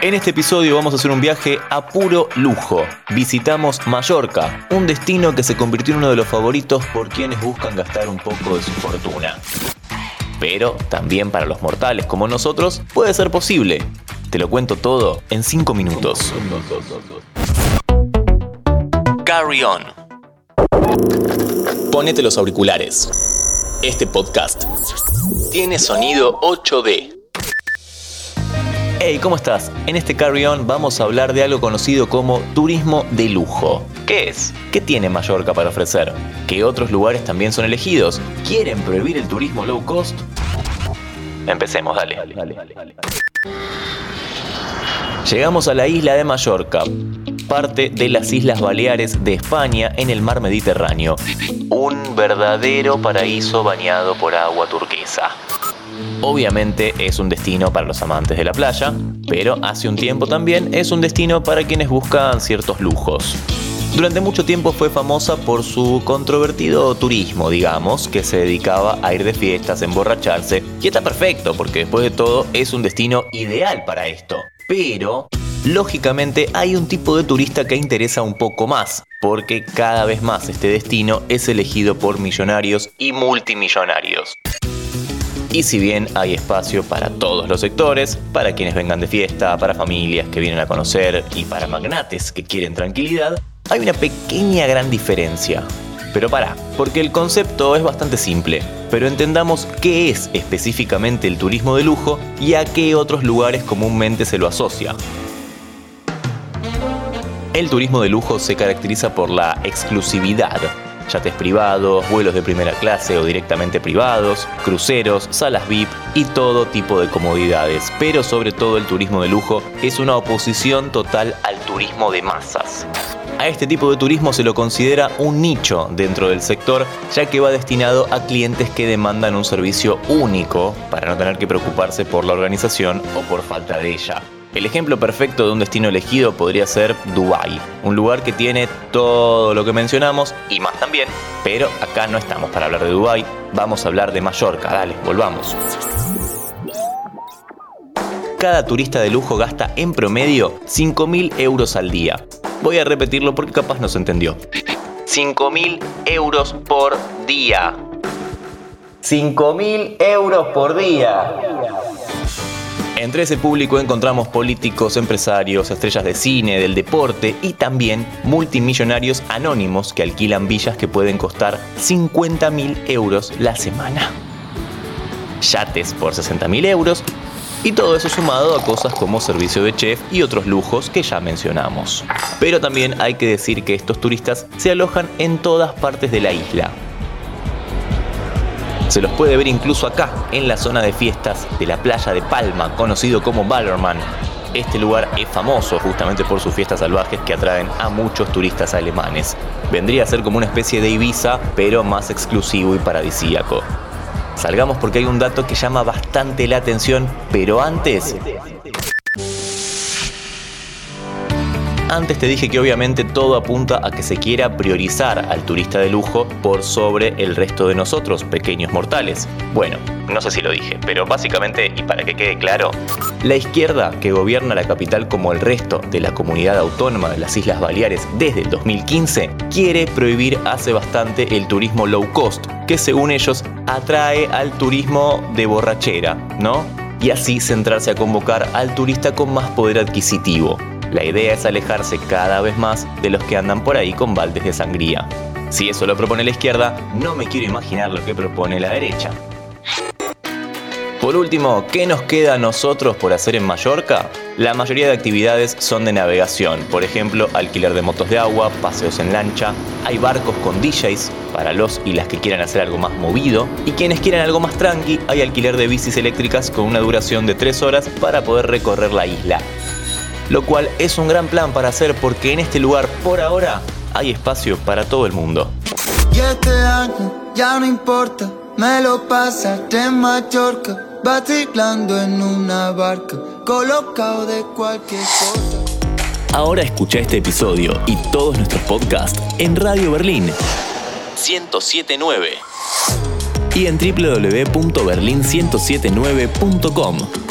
En este episodio vamos a hacer un viaje a puro lujo. Visitamos Mallorca, un destino que se convirtió en uno de los favoritos por quienes buscan gastar un poco de su fortuna. Pero también para los mortales como nosotros puede ser posible. Te lo cuento todo en 5 minutos. Carry on. Ponete los auriculares. Este podcast tiene sonido 8D. Hey, ¿cómo estás? En este Carry On vamos a hablar de algo conocido como turismo de lujo. ¿Qué es? ¿Qué tiene Mallorca para ofrecer? ¿Qué otros lugares también son elegidos? ¿Quieren prohibir el turismo low cost? Empecemos, dale. Llegamos a la isla de Mallorca, parte de las Islas Baleares de España en el mar Mediterráneo. Un verdadero paraíso bañado por agua turquesa. Obviamente es un destino para los amantes de la playa, pero hace un tiempo también es un destino para quienes buscan ciertos lujos. Durante mucho tiempo fue famosa por su controvertido turismo, digamos, que se dedicaba a ir de fiestas, emborracharse, y está perfecto, porque después de todo es un destino ideal para esto. Pero, lógicamente, hay un tipo de turista que interesa un poco más, porque cada vez más este destino es elegido por millonarios y multimillonarios. Y si bien hay espacio para todos los sectores, para quienes vengan de fiesta, para familias que vienen a conocer y para magnates que quieren tranquilidad, hay una pequeña gran diferencia. Pero para, porque el concepto es bastante simple, pero entendamos qué es específicamente el turismo de lujo y a qué otros lugares comúnmente se lo asocia. El turismo de lujo se caracteriza por la exclusividad, yates privados, vuelos de primera clase o directamente privados, cruceros, salas VIP y todo tipo de comodidades. Pero sobre todo el turismo de lujo es una oposición total al turismo de masas. A este tipo de turismo se lo considera un nicho dentro del sector, ya que va destinado a clientes que demandan un servicio único para no tener que preocuparse por la organización o por falta de ella. El ejemplo perfecto de un destino elegido podría ser Dubai, un lugar que tiene todo lo que mencionamos y más también, pero acá no estamos para hablar de Dubai, vamos a hablar de Mallorca, dale, volvamos. Cada turista de lujo gasta en promedio 5.000 euros al día. Voy a repetirlo porque capaz no se entendió. 5.000 euros por día. 5.000 euros por día. Entre ese público encontramos políticos, empresarios, estrellas de cine, del deporte y también multimillonarios anónimos que alquilan villas que pueden costar 50 mil euros la semana. Yates por 60 mil euros y todo eso sumado a cosas como servicio de chef y otros lujos que ya mencionamos. Pero también hay que decir que estos turistas se alojan en todas partes de la isla, se los puede ver incluso acá, en la zona de fiestas de la playa de Palma, conocido como Ballermann. Este lugar es famoso justamente por sus fiestas salvajes que atraen a muchos turistas alemanes. Vendría a ser como una especie de Ibiza, pero más exclusivo y paradisíaco. Salgamos porque hay un dato que llama bastante la atención, pero antes Antes te dije que obviamente todo apunta a que se quiera priorizar al turista de lujo por sobre el resto de nosotros, pequeños mortales. Bueno, no sé si lo dije, pero básicamente, y para que quede claro, la izquierda que gobierna la capital como el resto de la comunidad autónoma de las Islas Baleares desde el 2015, quiere prohibir hace bastante el turismo low cost, que según ellos atrae al turismo de borrachera, ¿no? Y así centrarse a convocar al turista con más poder adquisitivo. La idea es alejarse cada vez más de los que andan por ahí con baldes de sangría. Si eso lo propone la izquierda, no me quiero imaginar lo que propone la derecha. Por último, ¿qué nos queda a nosotros por hacer en Mallorca? La mayoría de actividades son de navegación, por ejemplo, alquiler de motos de agua, paseos en lancha, hay barcos con DJs para los y las que quieran hacer algo más movido, y quienes quieran algo más tranqui, hay alquiler de bicis eléctricas con una duración de 3 horas para poder recorrer la isla lo cual es un gran plan para hacer porque en este lugar por ahora hay espacio para todo el mundo. Y este año ya no importa, me lo pasaste en Mallorca, vacilando en una barca, colocado de cualquier cosa. Ahora escucha este episodio y todos nuestros podcasts en Radio Berlín 1079 y en www.berlin1079.com.